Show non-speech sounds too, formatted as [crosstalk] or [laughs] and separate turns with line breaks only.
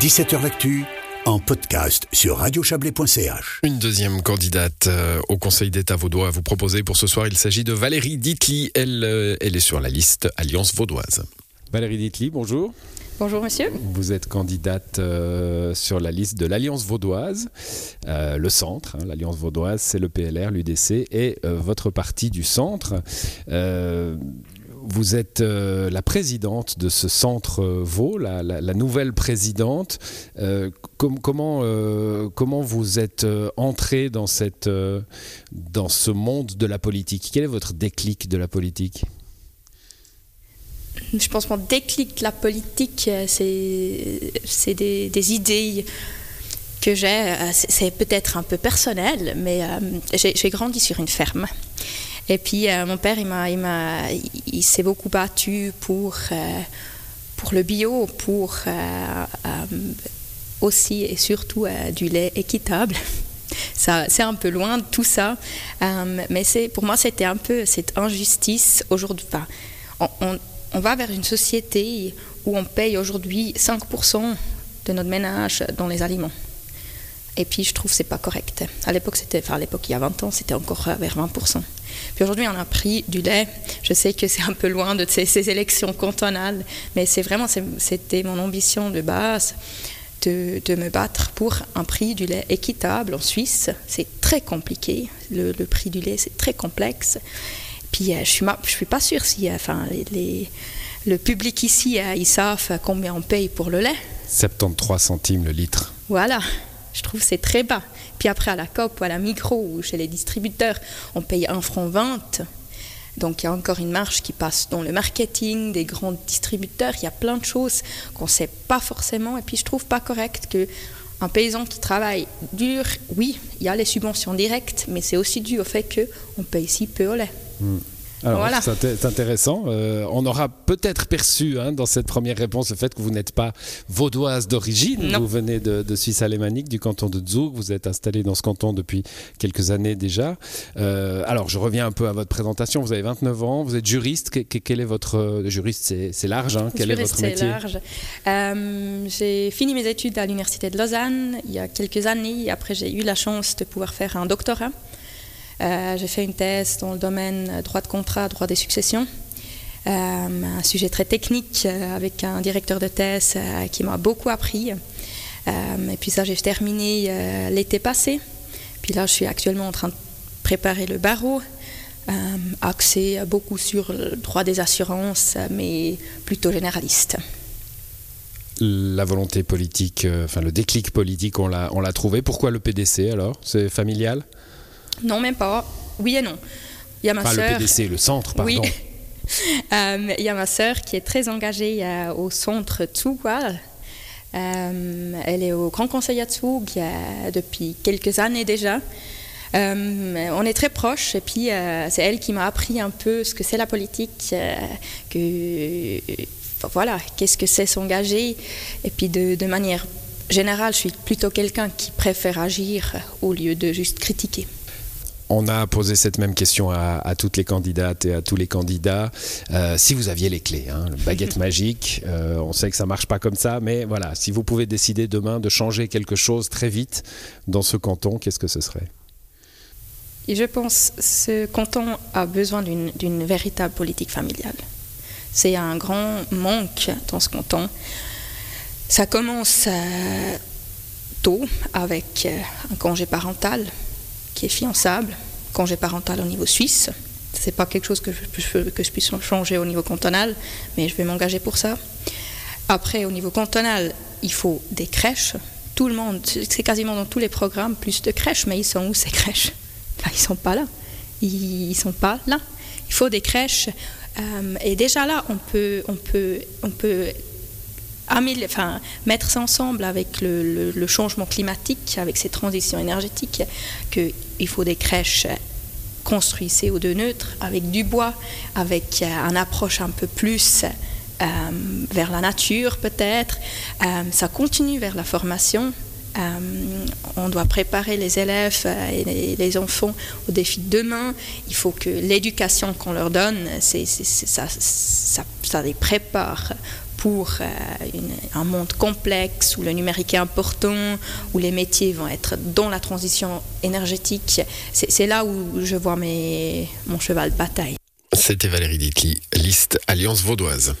17h L'actu en podcast sur radiochablais.ch.
Une deuxième candidate euh, au Conseil d'État vaudois à vous proposer pour ce soir. Il s'agit de Valérie Ditli. Elle, euh, elle est sur la liste Alliance vaudoise. Valérie Ditli, bonjour.
Bonjour monsieur.
Vous êtes candidate euh, sur la liste de l'Alliance vaudoise, le centre. Hein, L'Alliance vaudoise, c'est le PLR, l'UDC et votre parti du centre. Vous êtes euh, la présidente de ce centre euh, Vaux, la, nouvelle présidente. Euh, comment, comment vous êtes entrée dans, cette, dans ce monde de la politique? Quel est votre déclic de la politique?
Je pense que mon déclic de la politique, c'est des, des, idées que j'ai. C'est peut-être un peu personnel, mais j'ai grandi sur une ferme. Et puis euh, mon père, il, il, il s'est beaucoup battu pour, euh, pour le bio, pour euh, aussi et surtout du lait équitable. [laughs] C'est un peu loin de tout ça, mais pour moi, c'était un peu cette injustice aujourd'hui. on, va vers une société où on paye aujourd'hui 5% de notre ménage dans les aliments. Et puis je trouve que c'est pas correct. À l'époque, enfin à l'époque il y a 20 ans, c'était encore vers 20%. Puis aujourd'hui, on a pris du lait. Je sais que c'est un peu loin de ces, élections cantonales, mais c'est vraiment, c'était mon ambition de base. De, me battre pour un prix du lait équitable en Suisse. C'est très compliqué, le, prix du lait, c'est très complexe. Puis euh, je suis, je suis pas sûre si enfin, les, le public ici, euh, ils savent combien on paye pour le lait.
73 centimes le litre.
Voilà. Je trouve que c'est très bas. Puis après, à la COP ou à la micro ou chez les distributeurs, on paye 1 franc 20. Donc il y a encore une marge qui passe dans le marketing des grands distributeurs. Il y a plein de choses qu'on ne sait pas forcément. Et puis je trouve pas correct que un paysan qui travaille dur, oui, il y a les subventions directes, mais c'est aussi dû au fait qu'on paye si peu au lait.
Hmm. Alors, c'est intéressant. Euh, on aura peut-être perçu hein, dans cette première réponse le fait que vous n'êtes pas vaudoise d'origine. Vous venez de, Suisse alémanique, du canton de Zug. Vous êtes installé dans ce canton depuis quelques années déjà. Euh, alors, je reviens un peu à votre présentation. Vous avez 29 ans, vous êtes juriste. quel est votre euh, juriste C'est large. Hein quel est votre métier?
large. j'ai fini mes études à l'université de Lausanne il y a quelques années. Après, j'ai eu la chance de pouvoir faire un doctorat. Euh, j'ai fait une thèse dans le domaine droit de contrat, droit des successions. Euh, un sujet très technique euh, avec un directeur de thèse qui m'a beaucoup appris. et puis ça, j'ai terminé l'été passé. Puis là, je suis actuellement en train de préparer le barreau, axé beaucoup sur le droit des assurances, mais plutôt généraliste
la volonté politique, enfin le déclic politique, on l'a trouvé. Pourquoi le PDC alors? C'est familial?
Non, même pas. Oui et non. Il y a ma
le PDC, le centre, pardon.
Oui. [laughs] Euh, il y a ma sœur qui est très engagée euh, au centre Tsugwal. Euh, elle est au Grand Conseil à Tsug depuis quelques années déjà. on est très proches et puis c'est elle qui m'a appris un peu ce que c'est la politique, que voilà, qu'est-ce que c'est s'engager et puis de, de manière générale, je suis plutôt quelqu'un qui préfère agir au lieu de juste critiquer.
On a posé cette même question à, toutes les candidates et à tous les candidats. Euh, si vous aviez les clés, hein, baguette [laughs] magique, euh, on sait que ça marche pas comme ça, mais voilà, si vous pouvez décider demain de changer quelque chose très vite dans ce canton, qu'est-ce que ce serait?
Et Je pense que ce canton a besoin d'une véritable politique familiale. C'est un grand manque dans ce canton. Ça commence euh, tôt avec un congé parental qui est fiançable, congé parental au niveau suisse. C'est pas quelque chose que je, que je puisse changer au niveau cantonal, mais je vais m'engager pour ça. Après, au niveau cantonal, il faut des crèches. Tout le monde, c'est quasiment dans tous les programmes, plus de crèches, mais ils sont où ces crèches? [laughs] Ils Ils sont pas là. Ils, ne sont pas là. Il faut des crèches. Euh, et déjà là, on peut, on peut enfin, mettre ça ensemble avec le, changement climatique, avec ces transitions énergétiques, qu'il faut des crèches construites CO2 neutres, avec du bois, avec euh, une approche un peu plus euh, vers la nature peut-être. Euh, ça continue vers la formation. on doit préparer les élèves et les, enfants aux défis de demain. Il faut que l'éducation qu'on leur donne, ça, les prépare pour euh, un monde complexe où le numérique est important, où les métiers vont être dans la transition énergétique. C'est là où je vois mon cheval de bataille.
C'était Valérie Ditli, liste Alliance Vaudoise.